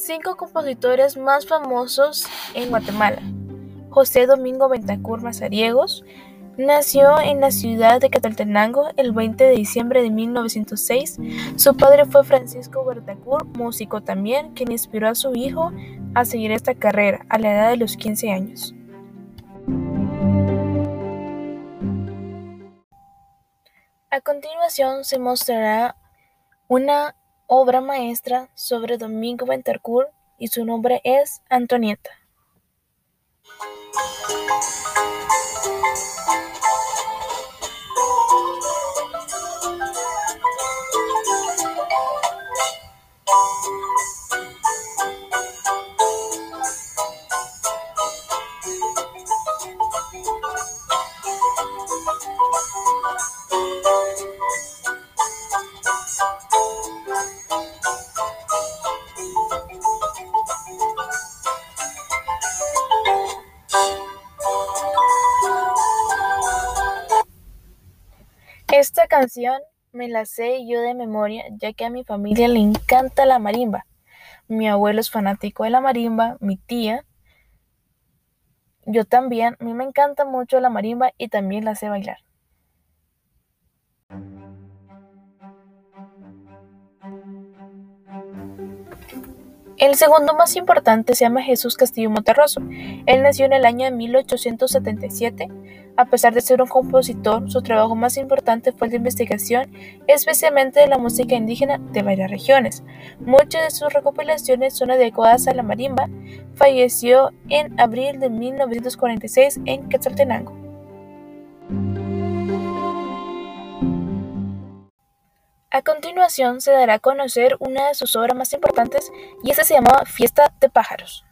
Cinco compositores más famosos en Guatemala. José Domingo Bentacur Mazariegos nació en la ciudad de Cataltenango el 20 de diciembre de 1906. Su padre fue Francisco Bentacur, músico también, quien inspiró a su hijo a seguir esta carrera a la edad de los 15 años. A continuación se mostrará una obra maestra sobre Domingo Bentancur y su nombre es Antonieta. Esta canción me la sé yo de memoria, ya que a mi familia le encanta la marimba. Mi abuelo es fanático de la marimba, mi tía. Yo también, a mí me encanta mucho la marimba y también la sé bailar. El segundo más importante se llama Jesús Castillo Monterroso. Él nació en el año de 1877. A pesar de ser un compositor, su trabajo más importante fue el de investigación, especialmente de la música indígena de varias regiones. Muchas de sus recopilaciones son adecuadas a la marimba. Falleció en abril de 1946 en Quetzaltenango. A continuación se dará a conocer una de sus obras más importantes y esta se llamaba Fiesta de pájaros.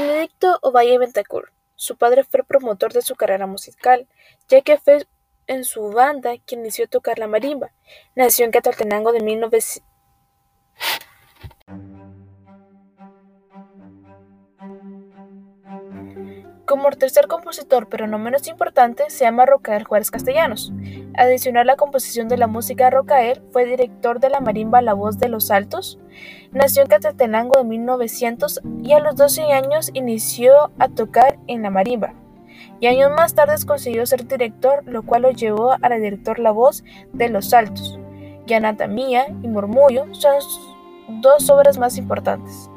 Benedicto Ovalle Bentancur. Su padre fue promotor de su carrera musical, ya que fue en su banda quien inició a tocar la marimba. Nació en Cataltenango de 1900. Como tercer compositor, pero no menos importante, se llama Rocael Juárez Castellanos. Adicional a la composición de la música Rocael, fue director de la marimba La Voz de los Altos. Nació en Catetenango de 1900 y a los 12 años inició a tocar en la marimba. Y años más tarde consiguió ser director, lo cual lo llevó a la director La Voz de los Altos. Y Anatomía y Murmullo son dos obras más importantes.